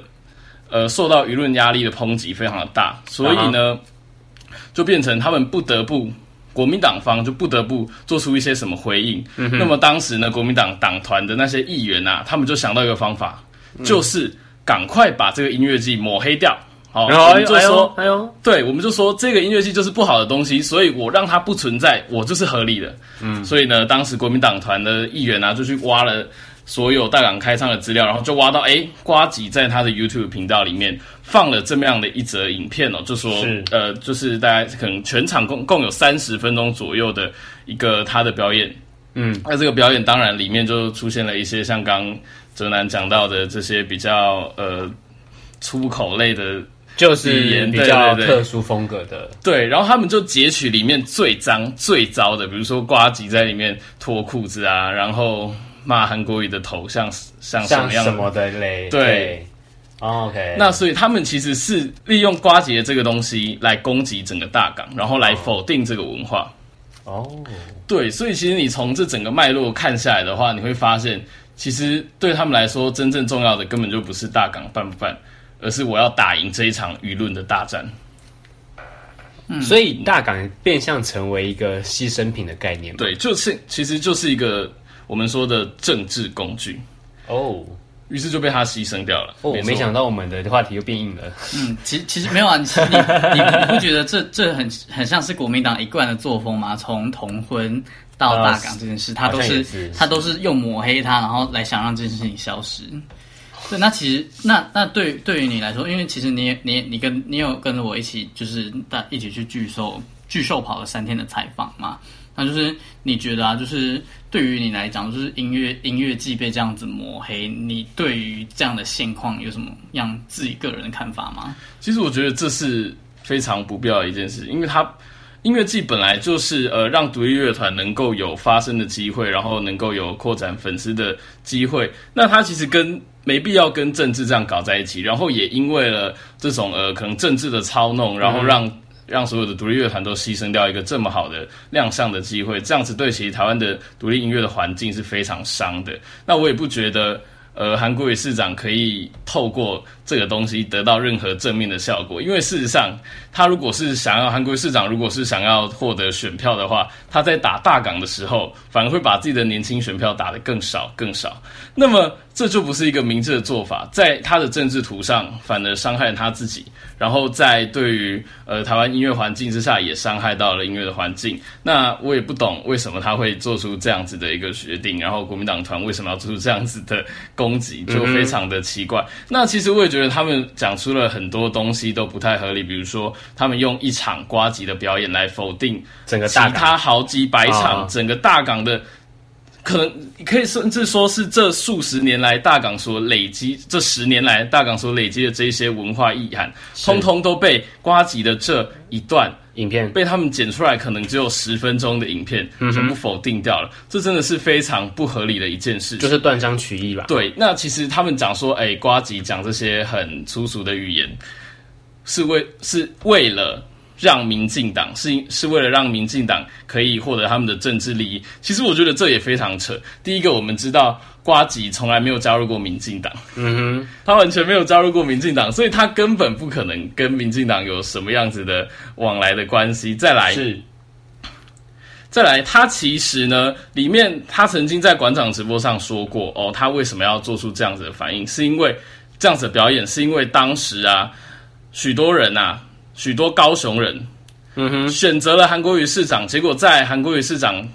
呃，受到舆论压力的抨击非常的大，所以呢，uh -huh. 就变成他们不得不。国民党方就不得不做出一些什么回应。嗯、那么当时呢，国民党党团的那些议员啊，他们就想到一个方法，嗯、就是赶快把这个音乐季抹黑掉。好，我们就说，哎呦，对，我们就说这个音乐季就是不好的东西，所以我让它不存在，我就是合理的。嗯，所以呢，当时国民党团的议员啊，就去挖了。所有大港开唱的资料，然后就挖到，哎，瓜吉在他的 YouTube 频道里面放了这么样的一则影片哦，就说，呃，就是大家可能全场共共有三十分钟左右的一个他的表演，嗯，那这个表演当然里面就出现了一些像刚哲南讲到的这些比较呃粗口类的，就是比较特殊风格的，对，对，然后他们就截取里面最脏最糟的，比如说瓜吉在里面脱裤子啊，然后。骂韩国语的头像像什么样什么的嘞？对，对 oh,，OK。那所以他们其实是利用呱吉的这个东西来攻击整个大港，然后来否定这个文化。哦、oh.，对，所以其实你从这整个脉络看下来的话，你会发现，其实对他们来说，真正重要的根本就不是大港办不办，而是我要打赢这一场舆论的大战。嗯，所以大港变相成为一个牺牲品的概念。对，就是其实就是一个。我们说的政治工具哦，于是就被他牺牲掉了。哦，没，没想到我们的话题又变硬了。嗯，其实其实没有啊，你你你不觉得这这很很像是国民党一贯的作风吗？从同婚到大港这件事，他都是，是他都是用抹黑他，然后来想让这件事情消失。对，那其实那那对对于你来说，因为其实你你你跟你有跟着我一起，就是大一起去巨兽巨兽跑了三天的采访嘛。那就是你觉得啊，就是对于你来讲，就是音乐音乐季被这样子抹黑，你对于这样的现况有什么样自己个人的看法吗？其实我觉得这是非常不必要的一件事，因为它音乐季本来就是呃让独立乐团能够有发声的机会，然后能够有扩展粉丝的机会。那它其实跟没必要跟政治这样搞在一起，然后也因为了这种呃可能政治的操弄，然后让。让所有的独立乐团都牺牲掉一个这么好的亮相的机会，这样子对其实台湾的独立音乐的环境是非常伤的。那我也不觉得，呃，韩国瑜市长可以透过这个东西得到任何正面的效果，因为事实上，他如果是想要韩国瑜市长如果是想要获得选票的话，他在打大港的时候，反而会把自己的年轻选票打得更少更少。那么这就不是一个明智的做法，在他的政治图上反而伤害了他自己，然后在对于呃台湾音乐环境之下也伤害到了音乐的环境。那我也不懂为什么他会做出这样子的一个决定，然后国民党团为什么要做出这样子的攻击，就非常的奇怪。那其实我也觉得他们讲出了很多东西都不太合理，比如说他们用一场瓜吉的表演来否定整个其他好几百场整个大港的。可能可以甚至说是这数十年来大港所累积，这十年来大港所累积的这一些文化意涵，通通都被瓜吉的这一段影片被他们剪出来，可能只有十分钟的影片全部否定掉了。嗯、这真的是非常不合理的一件事，就是断章取义吧？对，那其实他们讲说，哎，瓜吉讲这些很粗俗的语言，是为是为了。让民进党是是为了让民进党可以获得他们的政治利益。其实我觉得这也非常扯。第一个，我们知道瓜吉从来没有加入过民进党，嗯哼，他完全没有加入过民进党，所以他根本不可能跟民进党有什么样子的往来的关系。再来是，再来，他其实呢，里面他曾经在馆长直播上说过，哦，他为什么要做出这样子的反应，是因为这样子的表演，是因为当时啊，许多人啊。许多高雄人，嗯哼，选择了韩国瑜市长，结果在韩国瑜市长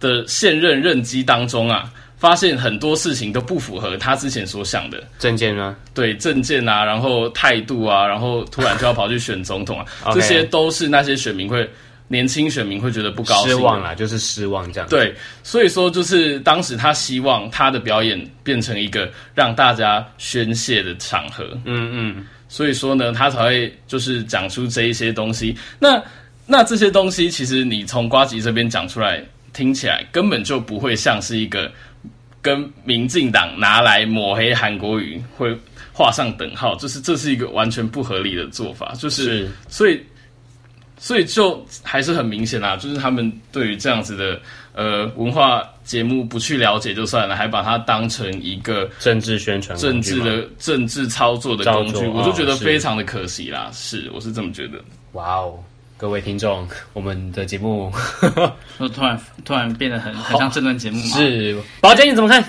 的现任任期当中啊，发现很多事情都不符合他之前所想的。政见啊，对政见啊，然后态度啊，然后突然就要跑去选总统啊，这些都是那些选民会年轻选民会觉得不高兴，失望啦，就是失望这样。对，所以说就是当时他希望他的表演变成一个让大家宣泄的场合，嗯嗯。所以说呢，他才会就是讲出这一些东西。那那这些东西，其实你从瓜吉这边讲出来，听起来根本就不会像是一个跟民进党拿来抹黑韩国语会画上等号，就是这是一个完全不合理的做法。就是，是所以所以就还是很明显啊，就是他们对于这样子的。呃，文化节目不去了解就算了，还把它当成一个政治宣传、政治的政治操作的工具，我就觉得非常的可惜啦。是，是，我是这么觉得。哇哦，各位听众，我们的节目 突然突然变得很很像政论节目吗？是，宝姐你怎么看？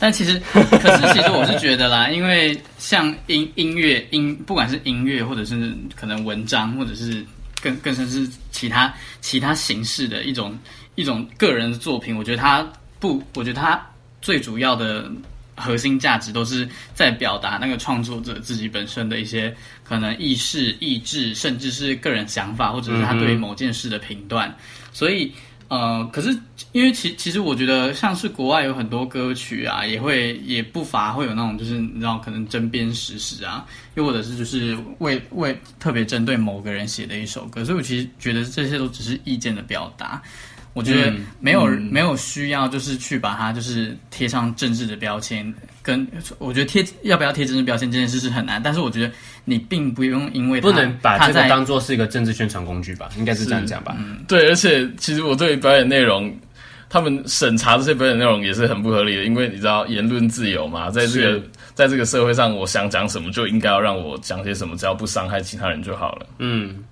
但其实，可是其实我是觉得啦，因为像音音乐音，不管是音乐，或者是可能文章，或者是更更甚至是其他其他形式的一种。一种个人的作品，我觉得他不，我觉得他最主要的核心价值都是在表达那个创作者自己本身的一些可能意识、意志，甚至是个人想法，或者是他对于某件事的评断。所以，呃，可是因为其其实我觉得像是国外有很多歌曲啊，也会也不乏会有那种就是你知道可能针砭时事啊，又或者是就是为为特别针对某个人写的一首歌，所以我其实觉得这些都只是意见的表达。我觉得没有、没有需要，就是去把它就是贴上政治的标签。跟我觉得贴要不要贴政治标签这件事是很难，但是我觉得你并不用因为不能把这个当做是一个政治宣传工具吧，应该是这样讲吧。嗯，对，而且其实我对于表演内容，他们审查这些表演内容也是很不合理的，因为你知道言论自由嘛，在这个在这个社会上，我想讲什么就应该要让我讲些什么，只要不伤害其他人就好了。嗯。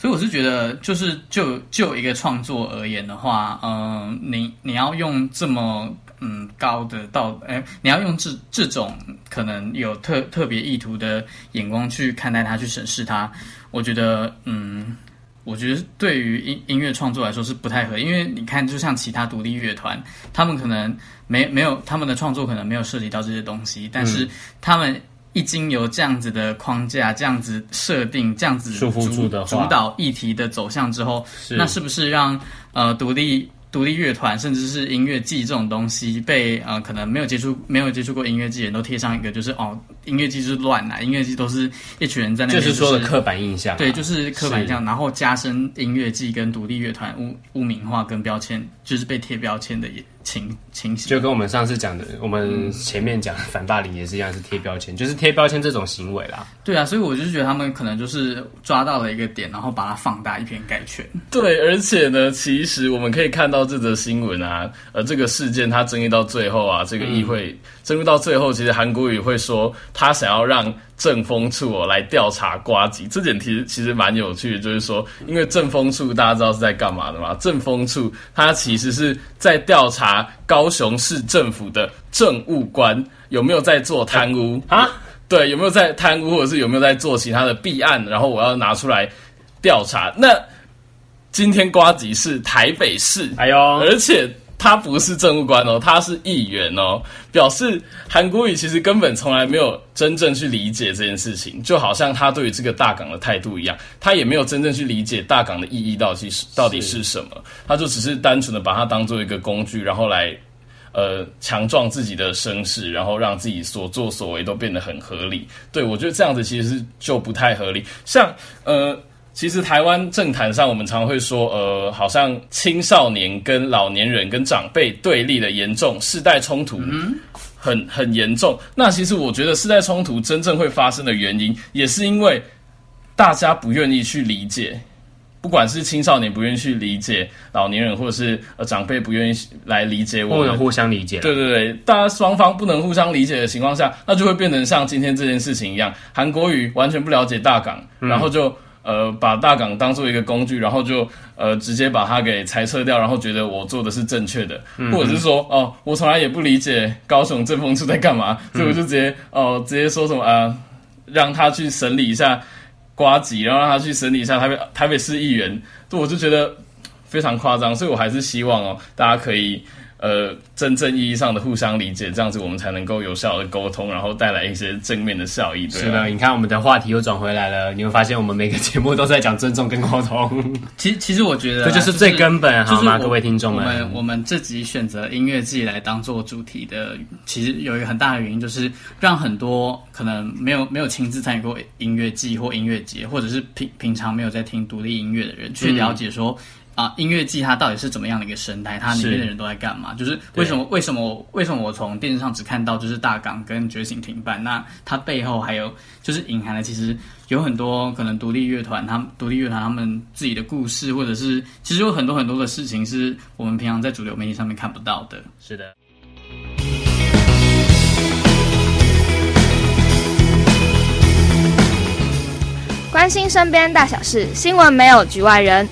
所以我是觉得，就是就就一个创作而言的话，嗯、呃，你你要用这么嗯高的道，哎，你要用这这种可能有特特别意图的眼光去看待它，去审视它，我觉得，嗯，我觉得对于音音乐创作来说是不太合，因为你看，就像其他独立乐团，他们可能没没有他们的创作可能没有涉及到这些东西，但是他们。一经由这样子的框架、这样子设定、这样子主主导议题的走向之后，那是不是让呃独立独立乐团甚至是音乐季这种东西被呃可能没有接触没有接触过音乐季人都贴上一个就是哦音乐季是乱来，音乐季都是一群人在那边、就是，就是说的刻板印象、啊，对，就是。刻板印象，然后加深音乐季跟独立乐团污污名化跟标签，就是被贴标签的也。情情形就跟我们上次讲的，我们前面讲反霸凌也是一样，是贴标签，就是贴标签这种行为啦。对啊，所以我就是觉得他们可能就是抓到了一个点，然后把它放大，以偏概全。对，而且呢，其实我们可以看到这则新闻啊，呃，这个事件它争议到最后啊，这个议会、嗯、争议到最后，其实韩国瑜会说他想要让政风处哦来调查瓜吉，这点其实其实蛮有趣的，就是说，因为政风处大家知道是在干嘛的嘛？政风处它其实是在调查高雄市政府的政务官有没有在做贪污啊。对，有没有在贪污，或者是有没有在做其他的弊案？然后我要拿出来调查。那今天瓜吉是台北市，哎呦，而且他不是政务官哦，他是议员哦，表示韩国瑜其实根本从来没有真正去理解这件事情，就好像他对于这个大港的态度一样，他也没有真正去理解大港的意义到底是到底是什么，他就只是单纯的把它当做一个工具，然后来。呃，强壮自己的声势，然后让自己所作所为都变得很合理。对，我觉得这样子其实是就不太合理。像呃，其实台湾政坛上，我们常会说，呃，好像青少年跟老年人跟长辈对立的严重，世代冲突很很严重。那其实我觉得世代冲突真正会发生的原因，也是因为大家不愿意去理解。不管是青少年不愿意去理解老年人，或者是呃长辈不愿意来理解我们，不能互相理解。对对对，大家双方不能互相理解的情况下，那就会变成像今天这件事情一样，韩国语完全不了解大港，嗯、然后就呃把大港当做一个工具，然后就呃直接把它给裁撤掉，然后觉得我做的是正确的，嗯、或者是说哦我从来也不理解高雄政风处在干嘛，所以我就直接哦、呃、直接说什么啊、呃，让他去审理一下。瓜吉，然后让他去审理一下台北台北市议员，对我就觉得非常夸张，所以我还是希望哦，大家可以。呃，真正意义上的互相理解，这样子我们才能够有效的沟通，然后带来一些正面的效益。对啊、是的，你看我们的话题又转回来了，你会发现我们每个节目都在讲尊重跟沟通。其实，其实我觉得这就是最根本，就是、好吗？各位听众们，我们我们这集选择音乐季来当做主题的，其实有一个很大的原因，就是让很多可能没有没有亲自参与过音乐季或音乐节，或者是平平常没有在听独立音乐的人，去了解说。嗯啊，音乐季它到底是怎么样的一个生态？它里面的人都在干嘛？就是为什么为什么为什么我从电视上只看到就是大港跟觉醒停办？那它背后还有就是隐含的，其实有很多可能独立乐团，他们独立乐团他们自己的故事，或者是其实有很多很多的事情是我们平常在主流媒体上面看不到的。是的，关心身边大小事，新闻没有局外人。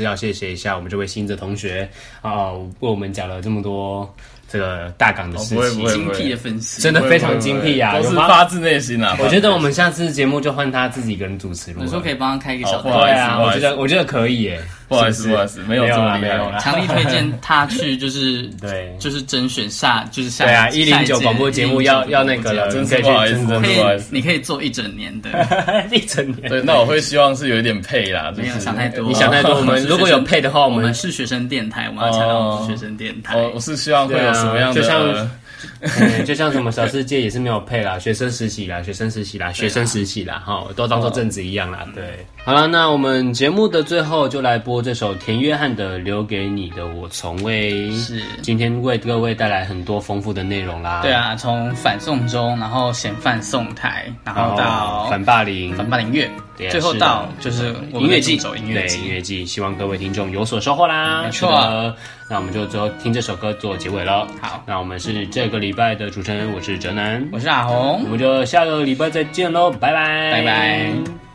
是要谢谢一下我们这位新的同学啊，为我们讲了这么多这个大港的事情，精辟的分析，真的非常精辟啊，都是发自内心啊。我觉得我们下次节目就换他自己一个人主持，你说可以帮他开一个小会啊？我觉得我觉得可以耶。不好意思，不好意思，没有这么厉害。强力推荐他去，就是 对，就是甄选下，就是下对啊，一零九广播节目要要那个了，真是不好意思，真是不好意思。你可以做一整年的，一整年。对，那我会希望是有一点配啦，没有想太多。你想太多。我们 如果有配的话，我们是学生电台，我们要强调我们是学生电台。我我是希望会有什么样的。嗯、就像什么小世界也是没有配啦，学生实习啦，学生实习啦，学生实习啦，哈、啊，都当做正职一样啦。对，好了，那我们节目的最后就来播这首田约翰的《留给你的我从未》。是，今天为各位带来很多丰富的内容啦。对啊，从反送中，然后嫌犯送台，然后到反霸凌，反霸凌月，对啊、最后到就是音乐季，走音乐季，音乐季，希望各位听众有所收获啦。没错。那我们就最后听这首歌做结尾了。好，那我们是这个礼拜的主持人，我是哲南，我是阿红，我们就下个礼拜再见喽，拜拜，拜拜。